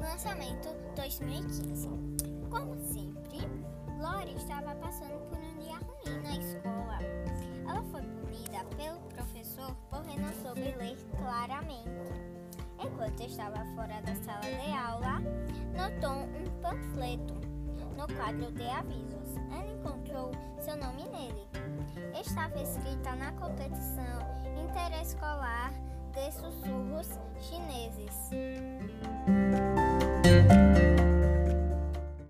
Lançamento 2015. Como sempre, Lori estava passando por um dia ruim na escola. Ela foi punida pelo professor porque não soube ler claramente. Enquanto estava fora da sala de aula, notou um panfleto no quadro de avisos. Ela encontrou seu nome nele. Estava escrita na competição interescolar de sussurros chineses.